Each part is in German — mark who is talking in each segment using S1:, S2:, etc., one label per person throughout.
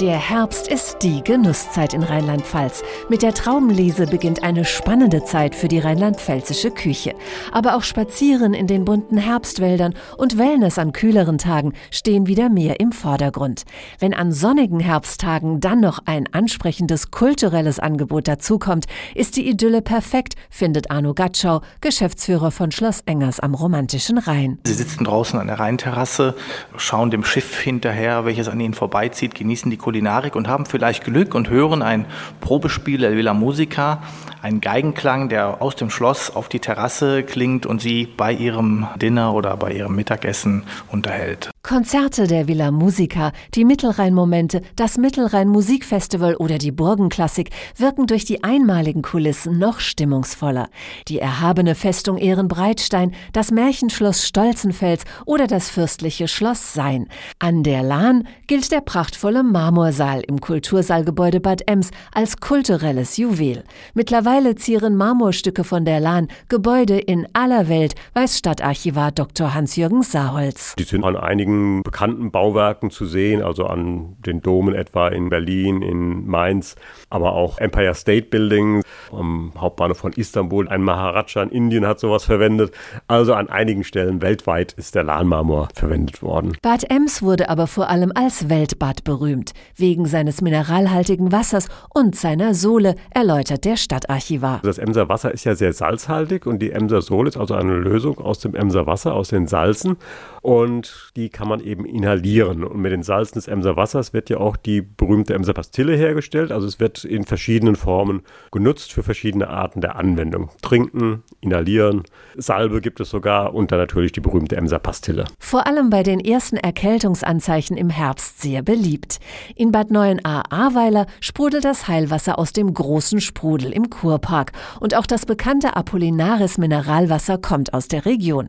S1: Der Herbst ist die Genusszeit in Rheinland-Pfalz. Mit der Traubenlese beginnt eine spannende Zeit für die rheinland-pfälzische Küche. Aber auch Spazieren in den bunten Herbstwäldern und Wellness an kühleren Tagen stehen wieder mehr im Vordergrund. Wenn an sonnigen Herbsttagen dann noch ein ansprechendes kulturelles Angebot dazukommt, ist die Idylle perfekt, findet Arno Gatschau, Geschäftsführer von Schloss Engers am romantischen Rhein.
S2: Sie sitzen draußen an der Rheinterrasse, schauen dem Schiff hinterher, welches an ihnen vorbeizieht, genießen die Kultur Kulinarik und haben vielleicht Glück und hören ein Probespiel der Villa Musica, einen Geigenklang, der aus dem Schloss auf die Terrasse klingt und sie bei ihrem Dinner oder bei ihrem Mittagessen unterhält.
S1: Konzerte der Villa Musica, die Mittelrhein-Momente, das Mittelrhein-Musikfestival oder die Burgenklassik wirken durch die einmaligen Kulissen noch stimmungsvoller. Die erhabene Festung Ehrenbreitstein, das Märchenschloss Stolzenfels oder das fürstliche Schloss Sein. An der Lahn gilt der prachtvolle Marmorsaal im Kultursaalgebäude Bad Ems als kulturelles Juwel. Mittlerweile zieren Marmorstücke von der Lahn Gebäude in aller Welt, weiß Stadtarchivar Dr. Hans-Jürgen Saholz.
S3: Die sind an einigen bekannten Bauwerken zu sehen, also an den Domen etwa in Berlin, in Mainz, aber auch Empire State Building am Hauptbahnhof von Istanbul. Ein Maharaja in Indien hat sowas verwendet. Also an einigen Stellen weltweit ist der Lahnmarmor verwendet worden.
S1: Bad Ems wurde aber vor allem als Weltbad berühmt, wegen seines mineralhaltigen Wassers und seiner Sohle, erläutert der Stadtarchivar.
S3: Das Emser Wasser ist ja sehr salzhaltig und die Emser Sohle ist also eine Lösung aus dem Emser Wasser, aus den Salzen und die kann man eben inhalieren. Und mit den Salzen des Emser Wassers wird ja auch die berühmte Emser Pastille hergestellt. Also es wird in verschiedenen Formen genutzt für verschiedene Arten der Anwendung. Trinken, inhalieren, Salbe gibt es sogar und dann natürlich die berühmte Emser Pastille.
S1: Vor allem bei den ersten Erkältungsanzeichen im Herbst sehr beliebt. In Bad Neuenahr-Ahrweiler sprudelt das Heilwasser aus dem großen Sprudel im Kurpark und auch das bekannte Apollinaris Mineralwasser kommt aus der Region.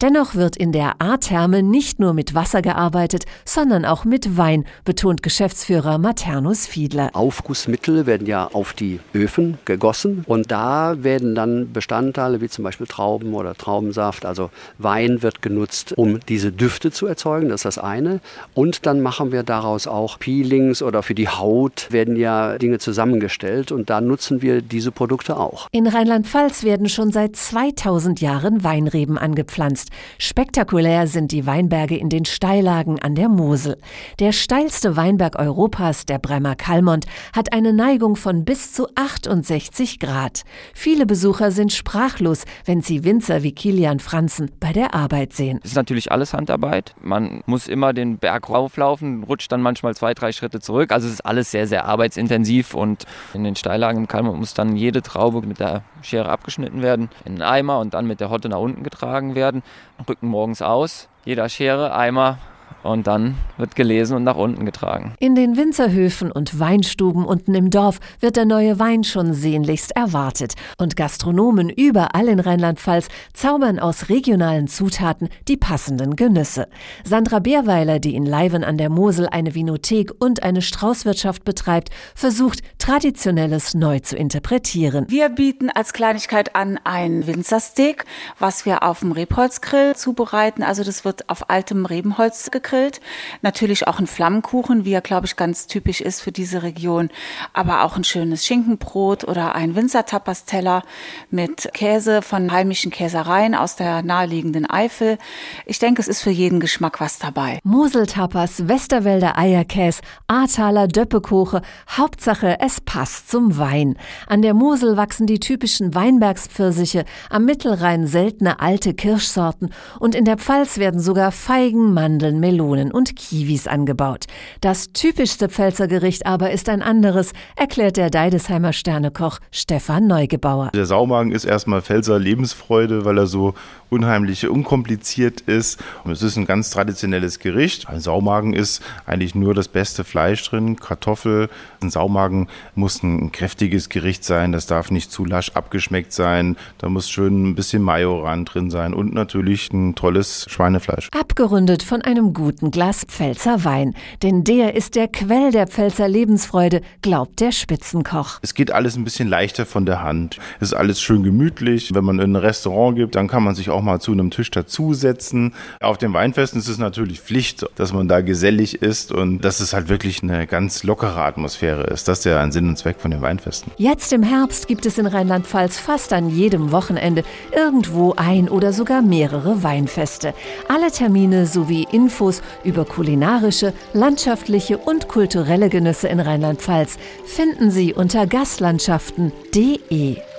S1: Dennoch wird in der A-Therme nicht nur mit Wasser gearbeitet, sondern auch mit Wein, betont Geschäftsführer Maternus Fiedler.
S4: Aufgussmittel werden ja auf die Öfen gegossen und da werden dann Bestandteile wie zum Beispiel Trauben oder Traubensaft, also Wein wird genutzt, um diese Düfte zu erzeugen, das ist das eine. Und dann machen wir daraus auch Peelings oder für die Haut werden ja Dinge zusammengestellt und da nutzen wir diese Produkte auch.
S1: In Rheinland-Pfalz werden schon seit 2000 Jahren Weinreben angepflanzt. Spektakulär sind die Weinberge in den Steillagen an der Mosel. Der steilste Weinberg Europas, der Bremer Kalmont, hat eine Neigung von bis zu 68 Grad. Viele Besucher sind sprachlos, wenn sie Winzer wie Kilian Franzen bei der Arbeit sehen.
S5: Es ist natürlich alles Handarbeit. Man muss immer den Berg rauflaufen, rutscht dann manchmal zwei, drei Schritte zurück. Also es ist alles sehr, sehr arbeitsintensiv und in den Steillagen im Kalmont muss dann jede Traube mit der Schere abgeschnitten werden, in einen Eimer und dann mit der Hotte nach unten getragen werden. Rücken morgens aus, jeder Schere, Eimer und dann wird gelesen und nach unten getragen.
S1: In den Winzerhöfen und Weinstuben unten im Dorf wird der neue Wein schon sehnlichst erwartet. Und Gastronomen überall in Rheinland-Pfalz zaubern aus regionalen Zutaten die passenden Genüsse. Sandra Bärweiler, die in Leiven an der Mosel eine Vinothek und eine Straußwirtschaft betreibt, versucht, Traditionelles neu zu interpretieren.
S6: Wir bieten als Kleinigkeit an ein Winzersteak, was wir auf dem Rebholzgrill zubereiten. Also das wird auf altem Rebenholz gegrillt gegrillt. Natürlich auch ein Flammkuchen, wie er, glaube ich, ganz typisch ist für diese Region. Aber auch ein schönes Schinkenbrot oder ein Winzertapasteller mit Käse von heimischen Käsereien aus der naheliegenden Eifel. Ich denke, es ist für jeden Geschmack was dabei.
S1: Moseltapas, Westerwälder Eierkäse, Ahrtaler Döppekoche. Hauptsache, es passt zum Wein. An der Mosel wachsen die typischen Weinbergspfirsiche, am Mittelrhein seltene alte Kirschsorten und in der Pfalz werden sogar Feigen, Mandeln, Melonen Melonen und Kiwis angebaut. Das typischste Pfälzer Gericht aber ist ein anderes, erklärt der Deidesheimer Sternekoch Stefan Neugebauer.
S7: Der Saumagen ist erstmal Pfälzer Lebensfreude, weil er so unheimlich unkompliziert ist. Und es ist ein ganz traditionelles Gericht. Ein Saumagen ist eigentlich nur das beste Fleisch drin, Kartoffel. Ein Saumagen muss ein kräftiges Gericht sein. Das darf nicht zu lasch abgeschmeckt sein. Da muss schön ein bisschen Majoran drin sein und natürlich ein tolles Schweinefleisch.
S1: Abgerundet von einem guten Glas Pfälzer Wein. Denn der ist der Quell der Pfälzer Lebensfreude, glaubt der Spitzenkoch.
S7: Es geht alles ein bisschen leichter von der Hand. Es ist alles schön gemütlich. Wenn man in ein Restaurant gibt, dann kann man sich auch mal zu einem Tisch dazusetzen. Auf den Weinfesten ist es natürlich Pflicht, dass man da gesellig ist und dass es halt wirklich eine ganz lockere Atmosphäre ist. Das ist ja ein Sinn und Zweck von den Weinfesten.
S1: Jetzt im Herbst gibt es in Rheinland-Pfalz fast an jedem Wochenende irgendwo ein oder sogar mehrere Weinfeste. Alle Termine sowie Infos über kulinarische, landschaftliche und kulturelle Genüsse in Rheinland-Pfalz finden Sie unter gastlandschaften.de.